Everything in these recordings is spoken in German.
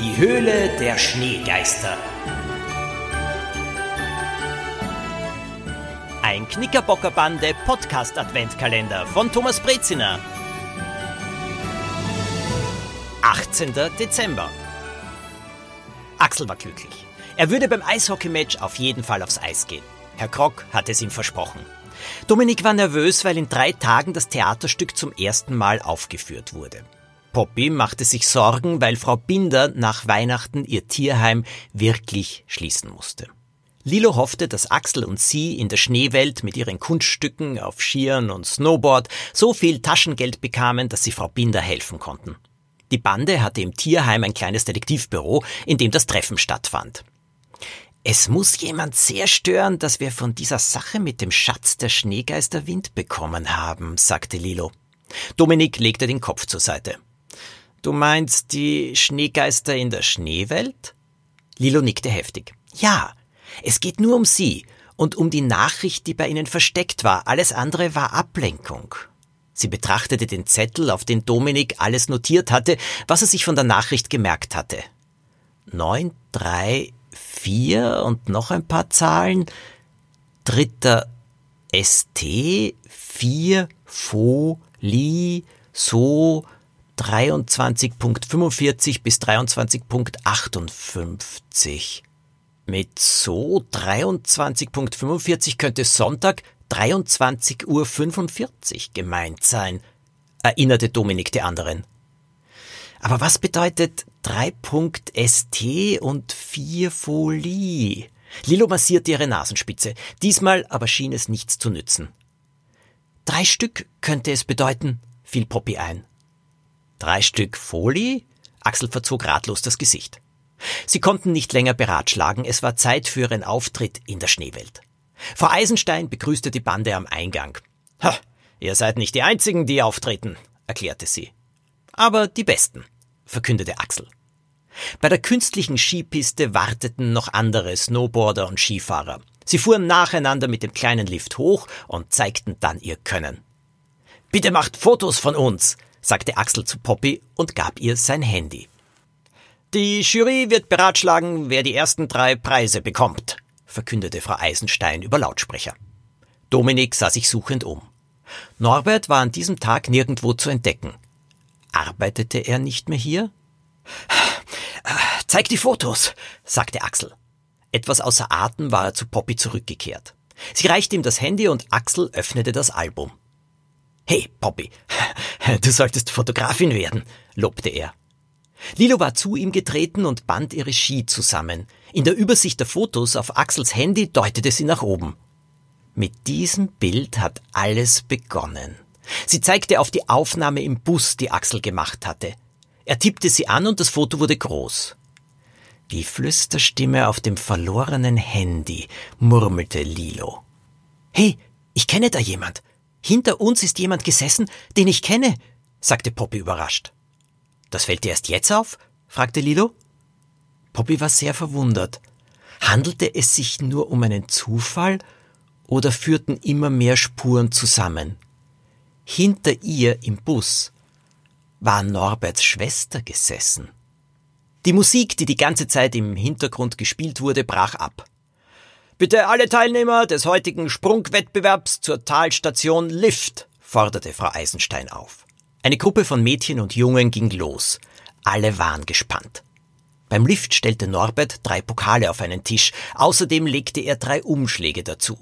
Die Höhle der Schneegeister. Ein Knickerbockerbande Podcast Adventkalender von Thomas Breziner. 18. Dezember. Axel war glücklich. Er würde beim Eishockeymatch auf jeden Fall aufs Eis gehen. Herr Krock hatte es ihm versprochen. Dominik war nervös, weil in drei Tagen das Theaterstück zum ersten Mal aufgeführt wurde. Poppy machte sich Sorgen, weil Frau Binder nach Weihnachten ihr Tierheim wirklich schließen musste. Lilo hoffte, dass Axel und sie in der Schneewelt mit ihren Kunststücken auf Skiern und Snowboard so viel Taschengeld bekamen, dass sie Frau Binder helfen konnten. Die Bande hatte im Tierheim ein kleines Detektivbüro, in dem das Treffen stattfand. Es muss jemand sehr stören, dass wir von dieser Sache mit dem Schatz der Schneegeister Wind bekommen haben, sagte Lilo. Dominik legte den Kopf zur Seite. Du meinst die Schneegeister in der Schneewelt? Lilo nickte heftig. Ja, es geht nur um sie und um die Nachricht, die bei ihnen versteckt war. Alles andere war Ablenkung. Sie betrachtete den Zettel, auf den Dominik alles notiert hatte, was er sich von der Nachricht gemerkt hatte. Neun, drei, vier und noch ein paar Zahlen. Dritter ST, vier, Fo, Li, So, 23.45 bis 23.58. Mit so 23.45 könnte Sonntag 23.45 Uhr gemeint sein, erinnerte Dominik die anderen. Aber was bedeutet 3.st und 4 Folie? Lilo massierte ihre Nasenspitze. Diesmal aber schien es nichts zu nützen. Drei Stück könnte es bedeuten, fiel Poppy ein. Drei Stück Folie? Axel verzog ratlos das Gesicht. Sie konnten nicht länger beratschlagen, es war Zeit für ihren Auftritt in der Schneewelt. Frau Eisenstein begrüßte die Bande am Eingang. Ha, ihr seid nicht die einzigen, die auftreten, erklärte sie. Aber die besten, verkündete Axel. Bei der künstlichen Skipiste warteten noch andere Snowboarder und Skifahrer. Sie fuhren nacheinander mit dem kleinen Lift hoch und zeigten dann ihr Können. Bitte macht Fotos von uns, sagte Axel zu Poppy und gab ihr sein Handy. Die Jury wird beratschlagen, wer die ersten drei Preise bekommt, verkündete Frau Eisenstein über Lautsprecher. Dominik sah sich suchend um. Norbert war an diesem Tag nirgendwo zu entdecken. Arbeitete er nicht mehr hier? Zeig die Fotos, sagte Axel. Etwas außer Atem war er zu Poppy zurückgekehrt. Sie reichte ihm das Handy und Axel öffnete das Album. Hey, Poppy, du solltest Fotografin werden, lobte er. Lilo war zu ihm getreten und band ihre Ski zusammen. In der Übersicht der Fotos auf Axels Handy deutete sie nach oben. Mit diesem Bild hat alles begonnen. Sie zeigte auf die Aufnahme im Bus, die Axel gemacht hatte. Er tippte sie an und das Foto wurde groß. Die Flüsterstimme auf dem verlorenen Handy, murmelte Lilo. Hey, ich kenne da jemand. Hinter uns ist jemand gesessen, den ich kenne, sagte Poppy überrascht. Das fällt dir erst jetzt auf? fragte Lilo. Poppy war sehr verwundert. Handelte es sich nur um einen Zufall oder führten immer mehr Spuren zusammen? Hinter ihr im Bus war Norberts Schwester gesessen. Die Musik, die die ganze Zeit im Hintergrund gespielt wurde, brach ab. Bitte alle Teilnehmer des heutigen Sprungwettbewerbs zur Talstation Lift, forderte Frau Eisenstein auf. Eine Gruppe von Mädchen und Jungen ging los. Alle waren gespannt. Beim Lift stellte Norbert drei Pokale auf einen Tisch, außerdem legte er drei Umschläge dazu.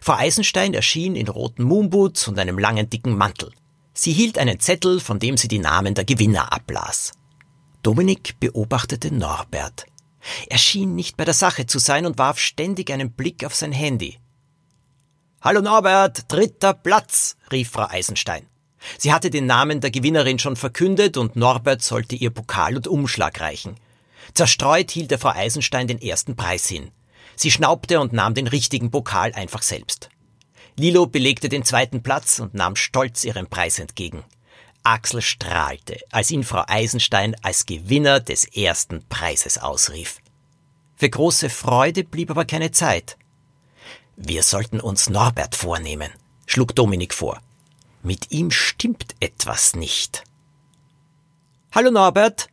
Frau Eisenstein erschien in roten Moonboots und einem langen dicken Mantel. Sie hielt einen Zettel, von dem sie die Namen der Gewinner ablas. Dominik beobachtete Norbert. Er schien nicht bei der Sache zu sein und warf ständig einen Blick auf sein Handy. Hallo Norbert, dritter Platz, rief Frau Eisenstein. Sie hatte den Namen der Gewinnerin schon verkündet und Norbert sollte ihr Pokal und Umschlag reichen. Zerstreut hielt er Frau Eisenstein den ersten Preis hin. Sie schnaubte und nahm den richtigen Pokal einfach selbst. Lilo belegte den zweiten Platz und nahm stolz ihren Preis entgegen. Axel strahlte, als ihn Frau Eisenstein als Gewinner des ersten Preises ausrief. Für große Freude blieb aber keine Zeit. Wir sollten uns Norbert vornehmen, schlug Dominik vor. Mit ihm stimmt etwas nicht. Hallo Norbert,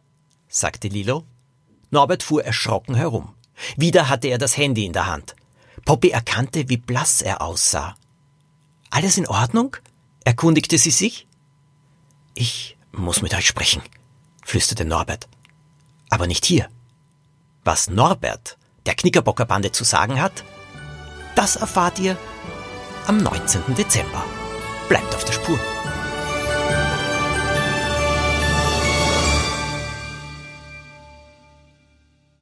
sagte Lilo. Norbert fuhr erschrocken herum. Wieder hatte er das Handy in der Hand. Poppy erkannte, wie blass er aussah. Alles in Ordnung? erkundigte sie sich. Ich muss mit euch sprechen, flüsterte Norbert. Aber nicht hier. Was Norbert der Knickerbocker Bande zu sagen hat, das erfahrt ihr am 19. Dezember. Bleibt auf der Spur.